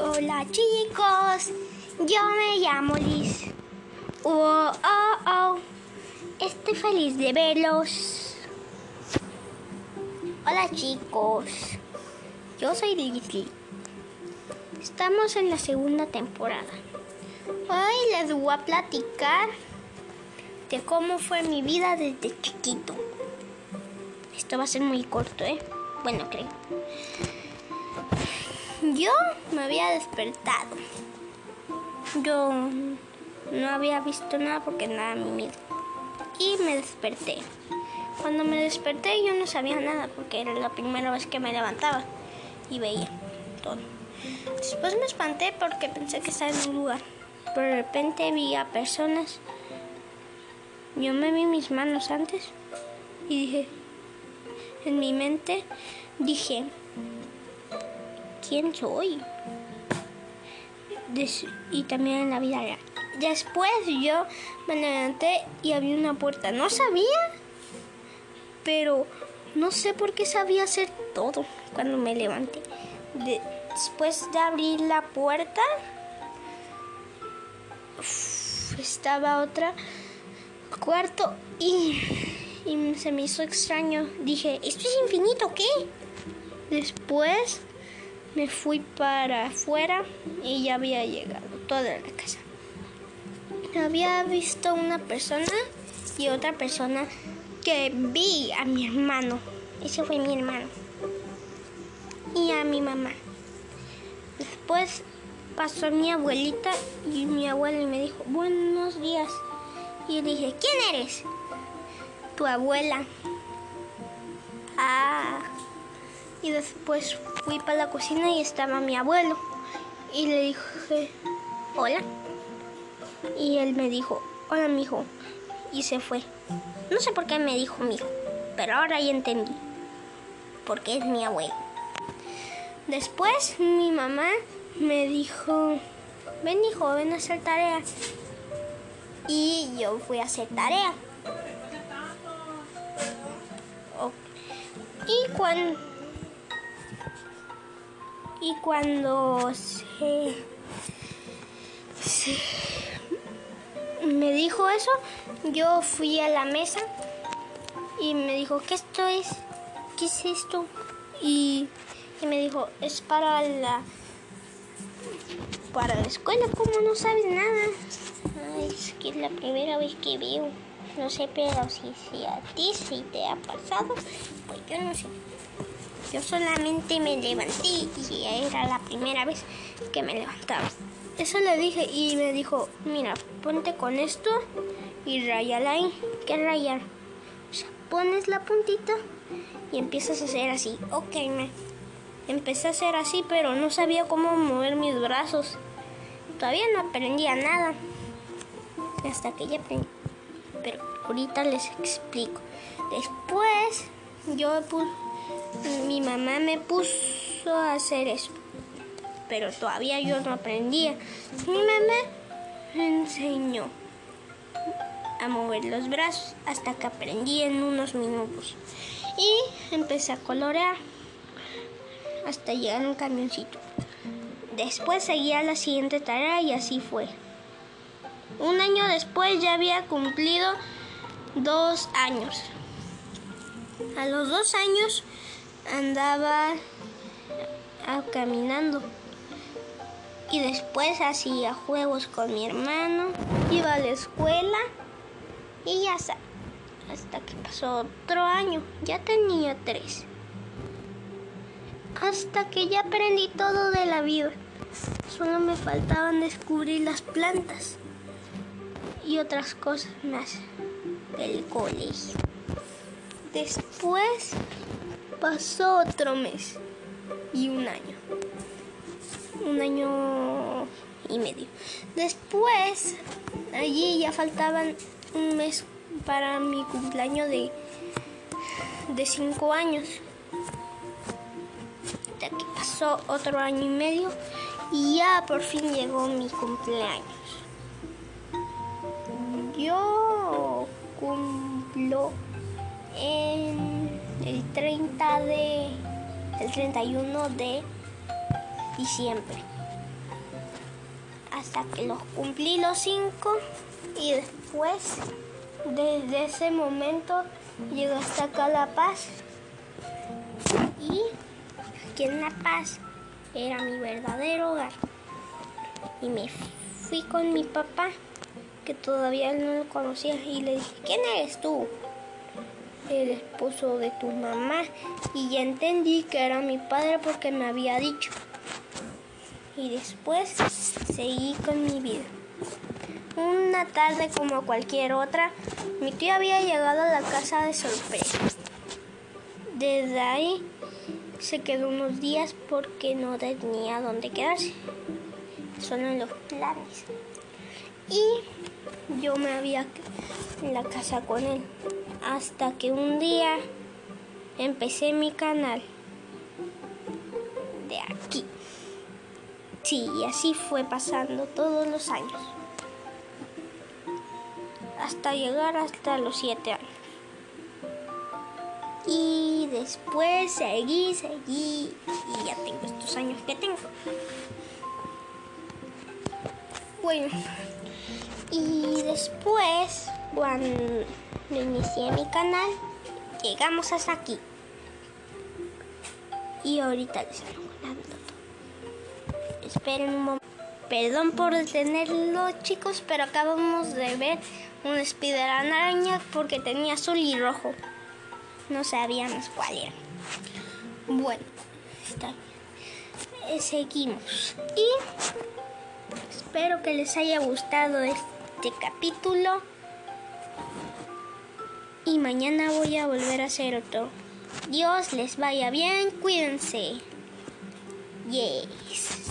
Hola chicos, yo me llamo Liz. Oh, oh, oh, estoy feliz de verlos. Hola chicos, yo soy Liz. Estamos en la segunda temporada. Hoy les voy a platicar de cómo fue mi vida desde chiquito. Esto va a ser muy corto, ¿eh? Bueno, creo. Yo me había despertado. Yo no había visto nada porque nada me miedo. Y me desperté. Cuando me desperté yo no sabía nada porque era la primera vez que me levantaba y veía todo. Después me espanté porque pensé que estaba en un lugar. Pero de repente vi a personas. Yo me vi mis manos antes y dije, en mi mente dije, quién soy. y también en la vida real. Después yo me levanté y había una puerta. No sabía, pero no sé por qué sabía hacer todo cuando me levanté. después de abrir la puerta, estaba otra cuarto y, y se me hizo extraño. Dije, ¿esto es infinito qué? Después me fui para afuera y ya había llegado toda la casa. Había visto una persona y otra persona que vi a mi hermano. Ese fue mi hermano. Y a mi mamá. Después pasó mi abuelita y mi abuela y me dijo, buenos días. Y dije, ¿quién eres? Tu abuela. Ah. Y después fui para la cocina y estaba mi abuelo. Y le dije, hola. Y él me dijo, hola, mijo. Y se fue. No sé por qué me dijo mijo, pero ahora ya entendí. Porque es mi abuelo. Después mi mamá me dijo, ven hijo, ven a hacer tarea. Y yo fui a hacer tarea. Y cuando y cuando se, me dijo eso, yo fui a la mesa y me dijo, ¿qué esto es? ¿Qué es esto? Y, me dijo, es para la para la escuela, ¿cómo no sabes nada? Es que es la primera vez que veo. No sé, pero si, si a ti sí te ha pasado, pues yo no sé. Yo solamente me levanté y era la primera vez que me levantaba. Eso le dije y me dijo, mira, ponte con esto y rayala ahí. ¿Qué rayar? O sea, pones la puntita y empiezas a hacer así. Ok, me empecé a hacer así, pero no sabía cómo mover mis brazos. Todavía no aprendía nada. Hasta que ya aprendí. Pero ahorita les explico. Después yo puse mi mamá me puso a hacer eso, pero todavía yo no aprendía. Mi mamá me enseñó a mover los brazos hasta que aprendí en unos minutos. Y empecé a colorear hasta llegar a un camioncito. Después seguía la siguiente tarea y así fue. Un año después ya había cumplido dos años. A los dos años andaba caminando y después hacía juegos con mi hermano, iba a la escuela y ya está. Hasta que pasó otro año, ya tenía tres. Hasta que ya aprendí todo de la vida. Solo me faltaban descubrir las plantas y otras cosas más del colegio. Después pasó otro mes y un año. Un año y medio. Después, allí ya faltaban un mes para mi cumpleaños de, de cinco años. De aquí pasó otro año y medio y ya por fin llegó mi cumpleaños. Yo 30 de el 31 de diciembre. hasta que los cumplí los cinco y después desde ese momento llegué hasta acá La Paz y aquí en La Paz era mi verdadero hogar y me fui con mi papá que todavía no lo conocía y le dije ¿quién eres tú? El esposo de tu mamá y ya entendí que era mi padre porque me había dicho y después seguí con mi vida. Una tarde como cualquier otra, mi tío había llegado a la casa de sorpresa. Desde ahí se quedó unos días porque no tenía dónde quedarse. Son en los planes. Y yo me había en la casa con él. Hasta que un día empecé mi canal. De aquí. Sí, y así fue pasando todos los años. Hasta llegar hasta los siete años. Y después seguí, seguí y ya tengo estos años que tengo. Bueno, y después, cuando inicié mi canal, llegamos hasta aquí. Y ahorita les hago Esperen un momento. Perdón por detenerlo, chicos, pero acabamos de ver un spider araña porque tenía azul y rojo. No sabíamos cuál era. Bueno, está bien. Eh, seguimos. Y espero que les haya gustado este capítulo. Y mañana voy a volver a hacer otro. Dios les vaya bien, cuídense. Yes.